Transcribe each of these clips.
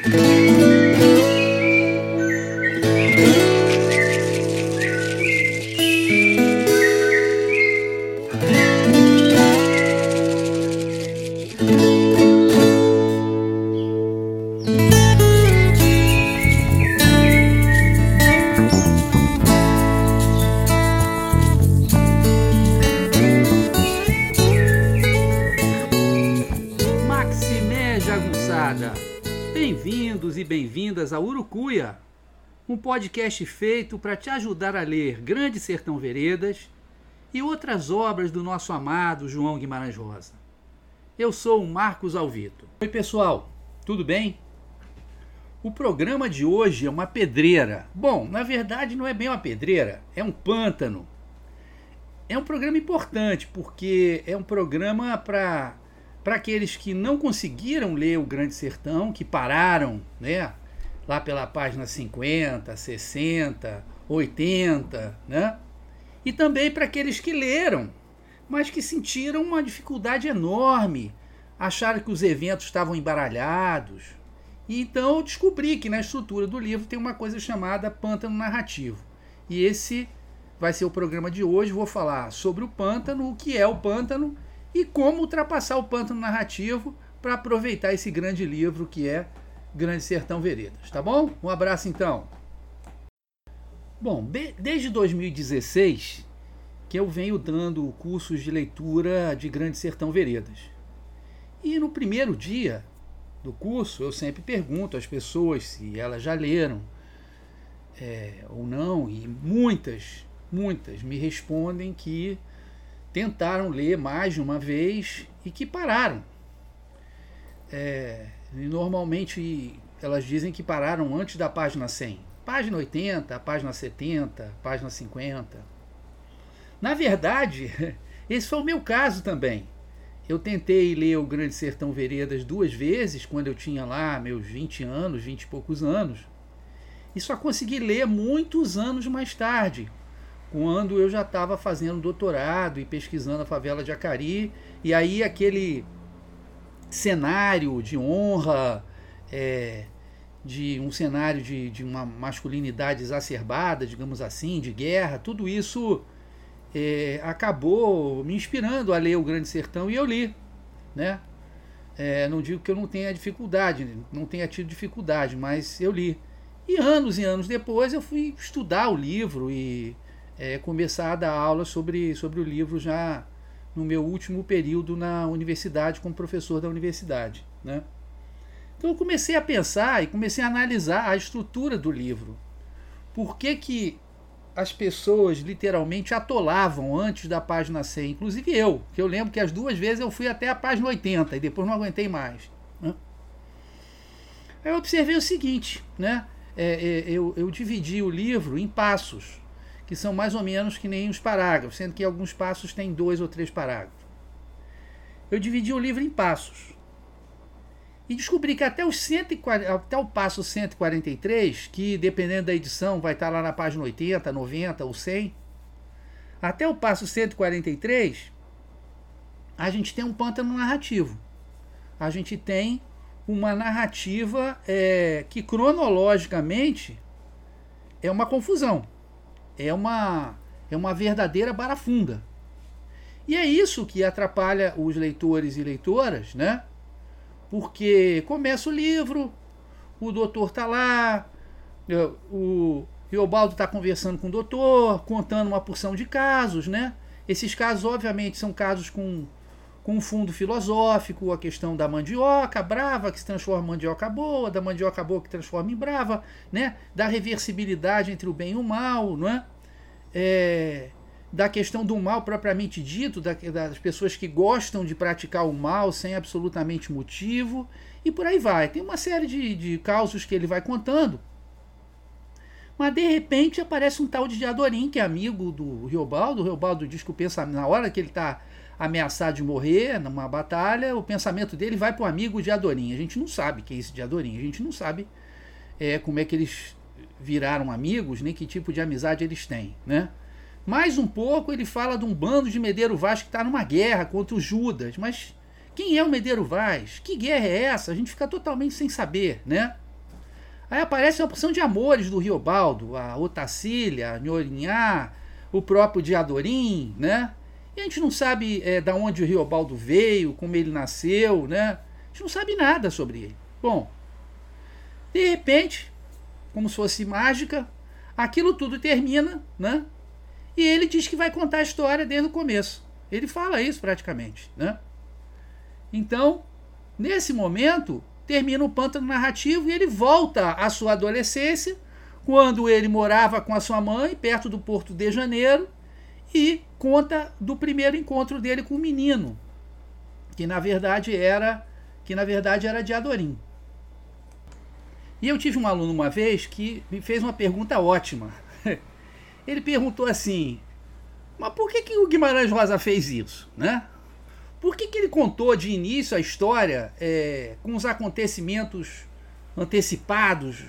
Bem-vindos podcast feito para te ajudar a ler Grande Sertão Veredas e outras obras do nosso amado João Guimarães Rosa. Eu sou o Marcos Alvito. Oi, pessoal, tudo bem? O programa de hoje é uma pedreira. Bom, na verdade não é bem uma pedreira, é um pântano. É um programa importante porque é um programa para para aqueles que não conseguiram ler o Grande Sertão, que pararam, né, lá pela página 50, 60, 80, né? E também para aqueles que leram, mas que sentiram uma dificuldade enorme, acharam que os eventos estavam embaralhados. E então eu descobri que na estrutura do livro tem uma coisa chamada pântano narrativo. E esse vai ser o programa de hoje. Vou falar sobre o pântano, o que é o pântano e como ultrapassar o pântano narrativo para aproveitar esse grande livro que é Grande Sertão Veredas, tá bom? Um abraço então. Bom, desde 2016 que eu venho dando cursos de leitura de Grande Sertão Veredas. E no primeiro dia do curso eu sempre pergunto às pessoas se elas já leram é, ou não, e muitas, muitas me respondem que tentaram ler mais de uma vez e que pararam. É, normalmente elas dizem que pararam antes da página 100. Página 80, página 70, página 50. Na verdade, esse foi o meu caso também. Eu tentei ler o Grande Sertão Veredas duas vezes, quando eu tinha lá meus 20 anos, 20 e poucos anos, e só consegui ler muitos anos mais tarde, quando eu já estava fazendo doutorado e pesquisando a favela de Acari, e aí aquele cenário de honra, é, de um cenário de, de uma masculinidade exacerbada, digamos assim, de guerra, tudo isso é, acabou me inspirando a ler O Grande Sertão e eu li. Né? É, não digo que eu não tenha dificuldade, não tenha tido dificuldade, mas eu li. E anos e anos depois eu fui estudar o livro e é, começar a dar aula sobre, sobre o livro já no meu último período na universidade, como professor da universidade. Né? Então eu comecei a pensar e comecei a analisar a estrutura do livro. Por que, que as pessoas literalmente atolavam antes da página 100, inclusive eu, que eu lembro que as duas vezes eu fui até a página 80 e depois não aguentei mais. Né? Aí eu observei o seguinte, né? É, é, eu, eu dividi o livro em passos que são mais ou menos que nem os parágrafos, sendo que alguns passos têm dois ou três parágrafos. Eu dividi o livro em passos. E descobri que até, os 140, até o passo 143, que dependendo da edição vai estar lá na página 80, 90 ou 100, até o passo 143, a gente tem um pântano narrativo. A gente tem uma narrativa é, que cronologicamente é uma confusão é uma, é uma verdadeira barafunda. E é isso que atrapalha os leitores e leitoras, né? Porque começa o livro, o doutor está lá, é, o Riobaldo está conversando com o doutor, contando uma porção de casos, né? Esses casos, obviamente, são casos com, com fundo filosófico, a questão da mandioca brava que se transforma em mandioca boa, da mandioca boa que transforma em brava, né? Da reversibilidade entre o bem e o mal, não é? É, da questão do mal propriamente dito, da, das pessoas que gostam de praticar o mal sem absolutamente motivo, e por aí vai. Tem uma série de, de causos que ele vai contando. Mas de repente aparece um tal de Diadorim, que é amigo do Riobaldo. O Riobaldo diz que o pensamento, na hora que ele está ameaçado de morrer numa batalha, o pensamento dele vai para o amigo Diadorim. A gente não sabe que é esse Diadorim, a gente não sabe é, como é que eles viraram amigos, nem que tipo de amizade eles têm, né? Mais um pouco ele fala de um bando de Medeiro Vaz que está numa guerra contra os Judas, mas quem é o Medeiro Vaz? Que guerra é essa? A gente fica totalmente sem saber, né? Aí aparece uma porção de amores do Riobaldo, a Otacília, a Nhorinhá, o próprio Diadorim, né? E a gente não sabe é, da onde o Riobaldo veio, como ele nasceu, né? A gente não sabe nada sobre ele. Bom, de repente, como se fosse mágica, aquilo tudo termina, né? E ele diz que vai contar a história desde o começo. Ele fala isso praticamente, né? Então, nesse momento, termina o pântano narrativo e ele volta à sua adolescência, quando ele morava com a sua mãe, perto do Porto de Janeiro, e conta do primeiro encontro dele com o menino, que na verdade era que na verdade era de Adorim. E eu tive um aluno uma vez que me fez uma pergunta ótima. Ele perguntou assim: mas por que, que o Guimarães Rosa fez isso? Né? Por que, que ele contou de início a história é, com os acontecimentos antecipados?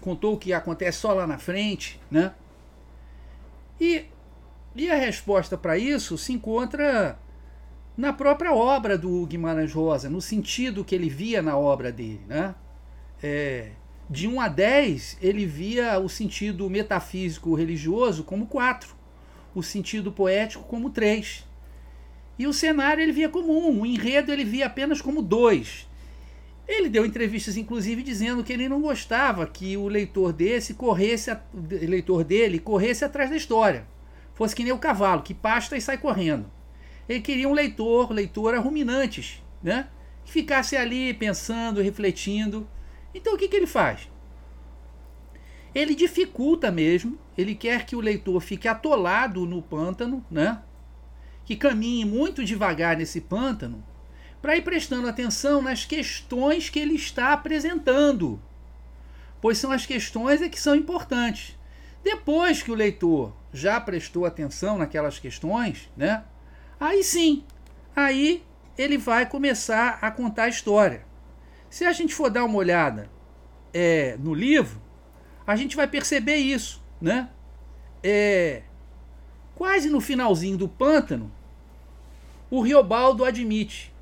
Contou o que acontece só lá na frente, né? E, e a resposta para isso se encontra na própria obra do Guimarães Rosa, no sentido que ele via na obra dele, né? É, de 1 a 10, ele via o sentido metafísico religioso como 4, o sentido poético como 3 e o cenário ele via como um, o enredo ele via apenas como dois. Ele deu entrevistas, inclusive, dizendo que ele não gostava que o leitor desse corresse, o leitor dele corresse atrás da história. Fosse que nem o cavalo, que pasta e sai correndo. Ele queria um leitor, leitora ruminantes, né? Que ficasse ali pensando, refletindo. Então o que, que ele faz? Ele dificulta mesmo, ele quer que o leitor fique atolado no pântano, né? que caminhe muito devagar nesse pântano para ir prestando atenção nas questões que ele está apresentando, pois são as questões é que são importantes. Depois que o leitor já prestou atenção naquelas questões, né? Aí sim, aí ele vai começar a contar a história. Se a gente for dar uma olhada é, no livro, a gente vai perceber isso, né? É, quase no finalzinho do pântano, o Riobaldo admite,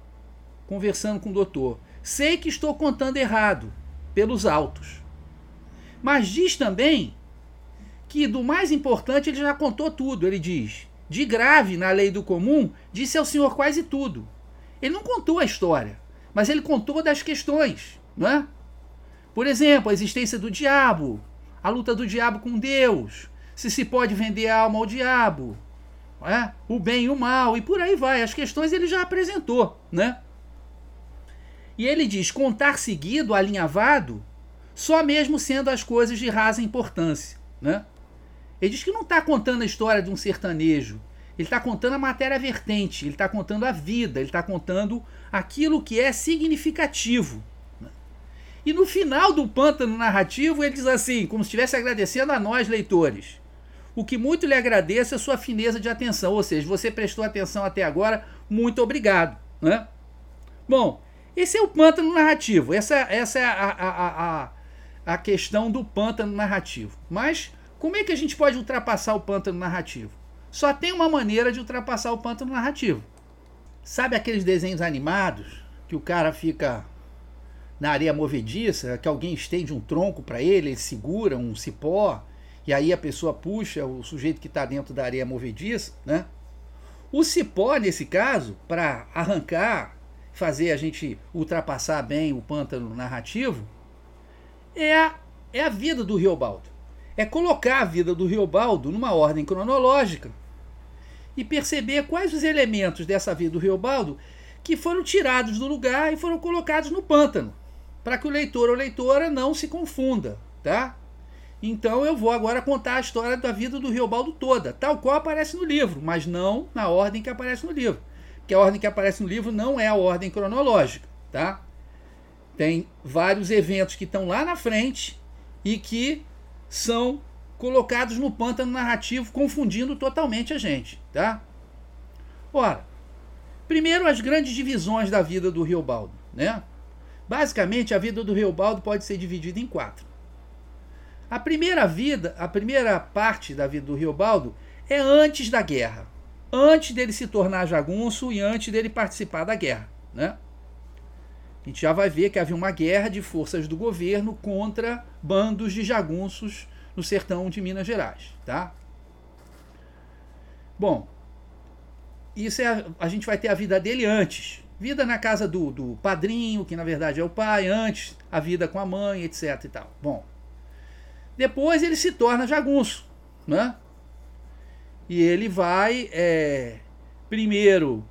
conversando com o doutor, sei que estou contando errado, pelos autos. Mas diz também que do mais importante ele já contou tudo. Ele diz: de grave na lei do comum, disse ao senhor quase tudo. Ele não contou a história, mas ele contou das questões, não é? Por exemplo, a existência do diabo, a luta do diabo com Deus, se se pode vender a alma ao diabo, é? o bem e o mal, e por aí vai. As questões ele já apresentou. Né? E ele diz: contar seguido, alinhavado, só mesmo sendo as coisas de rasa importância. Né? Ele diz que não está contando a história de um sertanejo, ele está contando a matéria vertente, ele está contando a vida, ele está contando aquilo que é significativo. Né? E no final do pântano narrativo, ele diz assim, como se estivesse agradecendo a nós, leitores. O que muito lhe agradeço é a sua fineza de atenção, ou seja, você prestou atenção até agora, muito obrigado. Né? Bom, esse é o pântano narrativo, essa, essa é a, a, a, a questão do pântano narrativo. Mas como é que a gente pode ultrapassar o pântano narrativo? Só tem uma maneira de ultrapassar o pântano narrativo. Sabe aqueles desenhos animados que o cara fica na areia movediça, que alguém estende um tronco para ele, ele segura um cipó e aí a pessoa puxa o sujeito que está dentro da areia movediça, né? O cipó, nesse caso, para arrancar, fazer a gente ultrapassar bem o pântano narrativo, é a, é a vida do Riobaldo. É colocar a vida do Riobaldo numa ordem cronológica e perceber quais os elementos dessa vida do Riobaldo que foram tirados do lugar e foram colocados no pântano, para que o leitor ou leitora não se confunda, tá? Então eu vou agora contar a história da vida do Riobaldo toda, tal qual aparece no livro, mas não na ordem que aparece no livro. Porque a ordem que aparece no livro não é a ordem cronológica, tá? Tem vários eventos que estão lá na frente e que são colocados no pântano narrativo, confundindo totalmente a gente, tá? Ora, primeiro as grandes divisões da vida do Riobaldo, né? Basicamente, a vida do Riobaldo pode ser dividida em quatro. A primeira vida, a primeira parte da vida do Riobaldo é antes da guerra, antes dele se tornar jagunço e antes dele participar da guerra, né? A gente já vai ver que havia uma guerra de forças do governo contra bandos de jagunços no sertão de Minas Gerais, tá? Bom, isso é a, a gente vai ter a vida dele antes. Vida na casa do, do padrinho, que na verdade é o pai, antes a vida com a mãe, etc e tal. Bom, depois ele se torna jagunço, né? E ele vai é, primeiro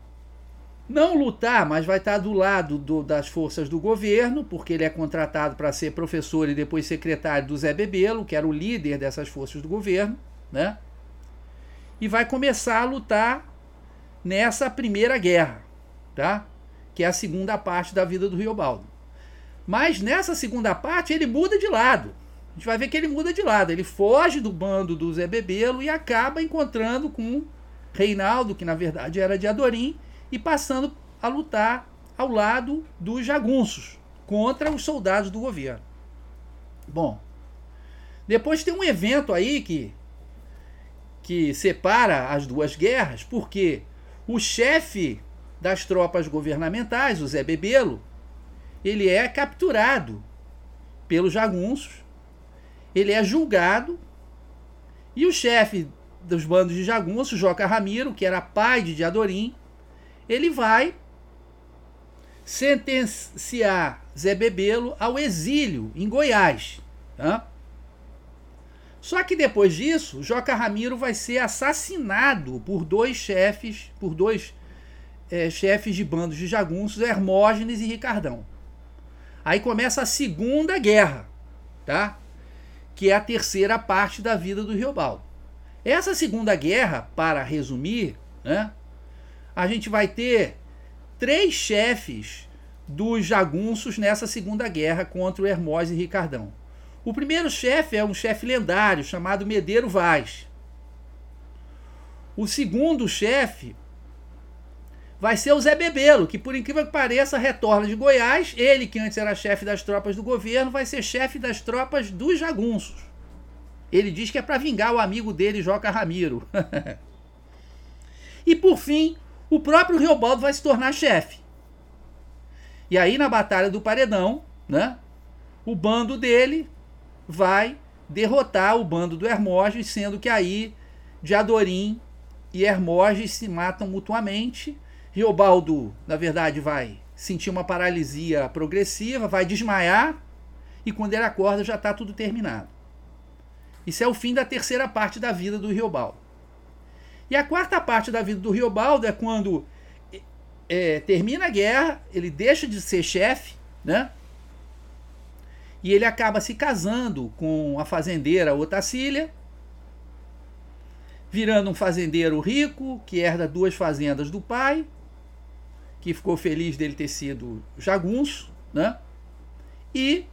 não lutar, mas vai estar do lado do, das forças do governo, porque ele é contratado para ser professor e depois secretário do Zé Bebelo, que era o líder dessas forças do governo, né? E vai começar a lutar nessa primeira guerra, tá? Que é a segunda parte da vida do Riobaldo. Mas nessa segunda parte ele muda de lado. A gente vai ver que ele muda de lado. Ele foge do bando do Zé Bebelo e acaba encontrando com Reinaldo, que na verdade era de Adorim, e passando a lutar ao lado dos jagunços contra os soldados do governo. Bom, depois tem um evento aí que que separa as duas guerras, porque o chefe das tropas governamentais, o Zé Bebelo, ele é capturado pelos jagunços, ele é julgado e o chefe dos bandos de jagunços, Joca Ramiro, que era pai de Diadorim, ele vai sentenciar Zé Bebelo ao exílio em Goiás. Tá? Só que depois disso, Joca Ramiro vai ser assassinado por dois chefes, por dois é, chefes de bandos de jagunços, Hermógenes e Ricardão. Aí começa a Segunda Guerra, tá? Que é a terceira parte da vida do Riobaldo. Essa Segunda Guerra, para resumir, né? A gente vai ter três chefes dos jagunços nessa Segunda Guerra contra o Hermós e Ricardão. O primeiro chefe é um chefe lendário chamado Medeiro Vaz. O segundo chefe vai ser o Zé Bebelo, que por incrível que pareça retorna de Goiás. Ele, que antes era chefe das tropas do governo, vai ser chefe das tropas dos jagunços. Ele diz que é para vingar o amigo dele, Joca Ramiro. e por fim, o próprio Riobaldo vai se tornar chefe. E aí, na Batalha do Paredão, né, o bando dele vai derrotar o bando do Hermógenes, sendo que aí Diadorim e Hermógenes se matam mutuamente. Riobaldo, na verdade, vai sentir uma paralisia progressiva, vai desmaiar, e quando ele acorda já está tudo terminado. Isso é o fim da terceira parte da vida do Riobaldo. E a quarta parte da vida do Riobaldo é quando é, termina a guerra, ele deixa de ser chefe, né? E ele acaba se casando com a fazendeira Otacília, virando um fazendeiro rico que herda duas fazendas do pai, que ficou feliz dele ter sido jagunço, né? E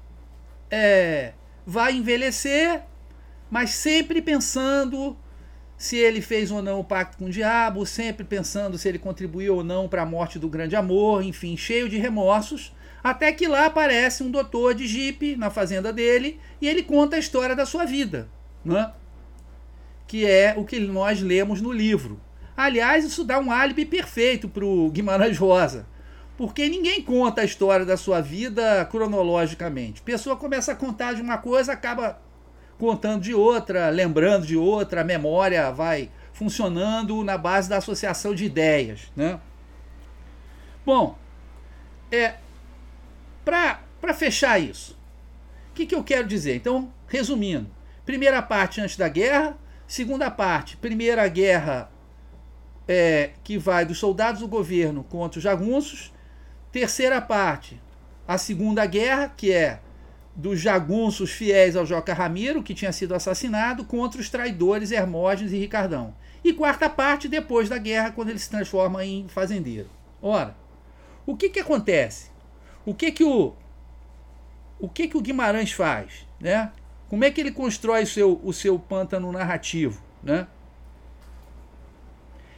é, vai envelhecer, mas sempre pensando se ele fez ou não o pacto com o diabo, sempre pensando se ele contribuiu ou não para a morte do grande amor, enfim, cheio de remorsos, até que lá aparece um doutor de jipe na fazenda dele e ele conta a história da sua vida, né? que é o que nós lemos no livro. Aliás, isso dá um álibi perfeito para o Guimarães Rosa, porque ninguém conta a história da sua vida cronologicamente. A pessoa começa a contar de uma coisa, acaba contando de outra, lembrando de outra, a memória vai funcionando na base da associação de ideias. Né? Bom, é, para fechar isso, o que, que eu quero dizer? Então, resumindo, primeira parte antes da guerra, segunda parte, primeira guerra é, que vai dos soldados do governo contra os jagunços, terceira parte, a segunda guerra, que é dos jagunços fiéis ao Joca Ramiro, que tinha sido assassinado, contra os traidores Hermógenes e Ricardão. E quarta parte, depois da guerra, quando ele se transforma em fazendeiro. Ora, o que que acontece? O que que o, o, que que o Guimarães faz? Né? Como é que ele constrói o seu, o seu pântano narrativo? Né?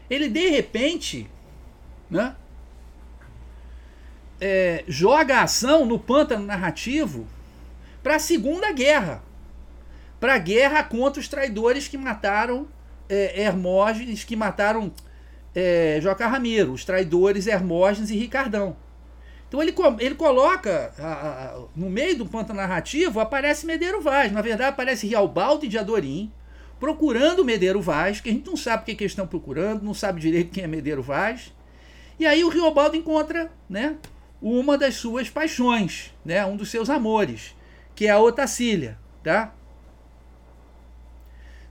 Ele, de repente, né, é, joga a ação no pântano narrativo para a Segunda Guerra. Para a guerra contra os traidores que mataram é, Hermógenes, que mataram é, Joca Ramiro, os traidores Hermógenes e Ricardão. Então ele, ele coloca a, a, no meio do ponto narrativo aparece Medeiro Vaz. Na verdade, aparece Rialbaldo de Adorim procurando Medeiro Vaz, que a gente não sabe o que, que eles estão procurando, não sabe direito quem é Medeiro Vaz. E aí o Riobaldo encontra né, uma das suas paixões, né, um dos seus amores, que é a Otacília. Tá?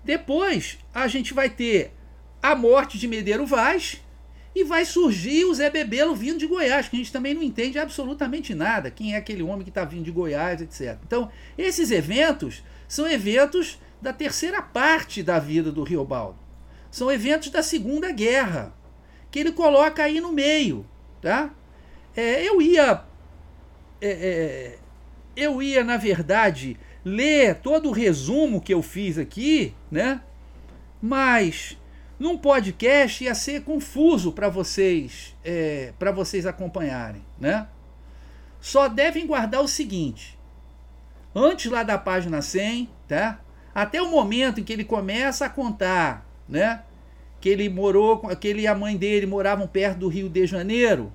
Depois a gente vai ter a morte de Medeiro Vaz, e vai surgir o Zé Bebelo vindo de Goiás, que a gente também não entende absolutamente nada. Quem é aquele homem que está vindo de Goiás, etc. Então, esses eventos são eventos da terceira parte da vida do Riobaldo. São eventos da Segunda Guerra, que ele coloca aí no meio. Tá? É, eu ia. É, é, eu ia, na verdade, ler todo o resumo que eu fiz aqui, né? Mas num podcast ia ser confuso para vocês, é, para vocês acompanharem, né? Só devem guardar o seguinte: antes lá da página 100, tá? Até o momento em que ele começa a contar, né? Que ele morou, que ele e a mãe dele moravam perto do Rio de Janeiro.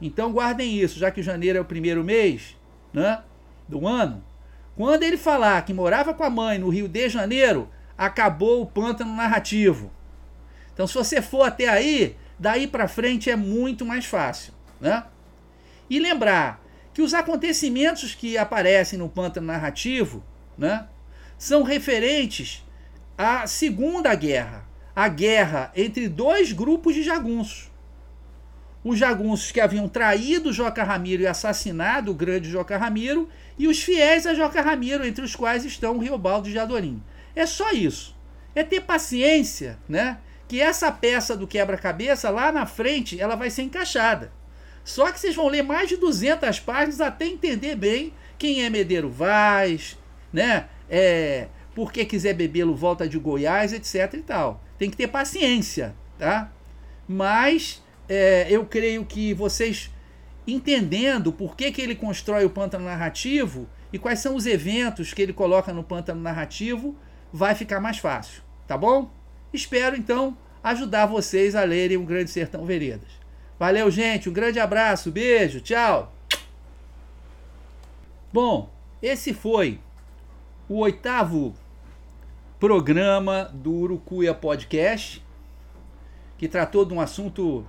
Então guardem isso, já que janeiro é o primeiro mês, né? Do ano. Quando ele falar que morava com a mãe no Rio de Janeiro, acabou o pântano narrativo. Então, se você for até aí, daí para frente é muito mais fácil, né? E lembrar que os acontecimentos que aparecem no pântano narrativo, né, são referentes à Segunda Guerra, a guerra entre dois grupos de jagunços. Os jagunços que haviam traído Joca Ramiro e assassinado o grande Joca Ramiro, e os fiéis a Joca Ramiro, entre os quais estão o Riobaldo de Adorim. É só isso. É ter paciência, né? que essa peça do quebra-cabeça lá na frente ela vai ser encaixada. Só que vocês vão ler mais de 200 páginas até entender bem quem é Medeiro Vaz, né? É, por que quiser bebê-lo volta de Goiás, etc e tal. Tem que ter paciência, tá? Mas é, eu creio que vocês entendendo por que, que ele constrói o pântano narrativo e quais são os eventos que ele coloca no pântano narrativo, vai ficar mais fácil, tá bom? Espero então ajudar vocês a lerem O Grande Sertão Veredas. Valeu, gente. Um grande abraço, beijo, tchau. Bom, esse foi o oitavo programa do Urucuia Podcast, que tratou de um assunto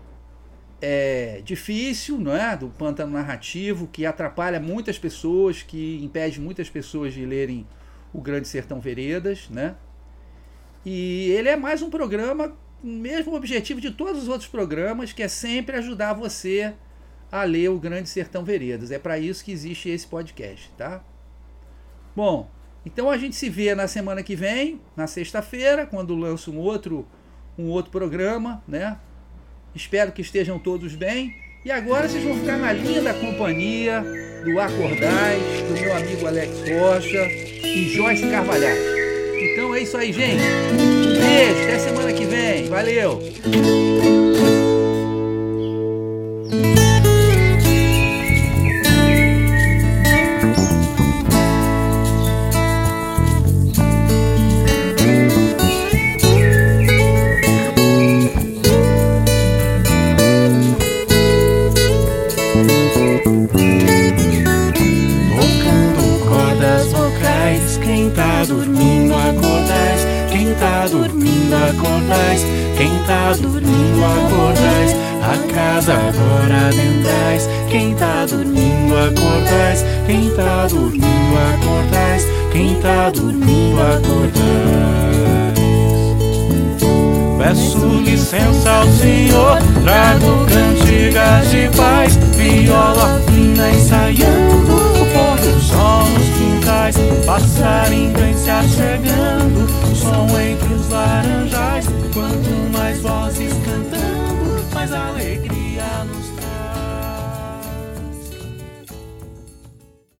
é, difícil, não é? Do pântano narrativo, que atrapalha muitas pessoas, que impede muitas pessoas de lerem o Grande Sertão Veredas, né? E ele é mais um programa mesmo objetivo de todos os outros programas, que é sempre ajudar você a ler o Grande Sertão Veredas. É para isso que existe esse podcast, tá? Bom, então a gente se vê na semana que vem, na sexta-feira, quando lanço um outro um outro programa, né? Espero que estejam todos bem. E agora vocês vão ficar na linda companhia do Acordais, do meu amigo Alex Rocha e Joyce Carvalhais. Então é isso aí, gente. Um beijo, até semana que vem. Valeu! casa agora adentrais. Quem tá dormindo acordais. Quem tá dormindo acordais. Quem tá dormindo acordais. Peço licença ao Senhor Trago cantigas de paz. Viola fina ensaiando O pôr do sol nos quintais. Passarinho vem se achegando Som entre os laranjais. Quanto mais vozes eyes are leaking.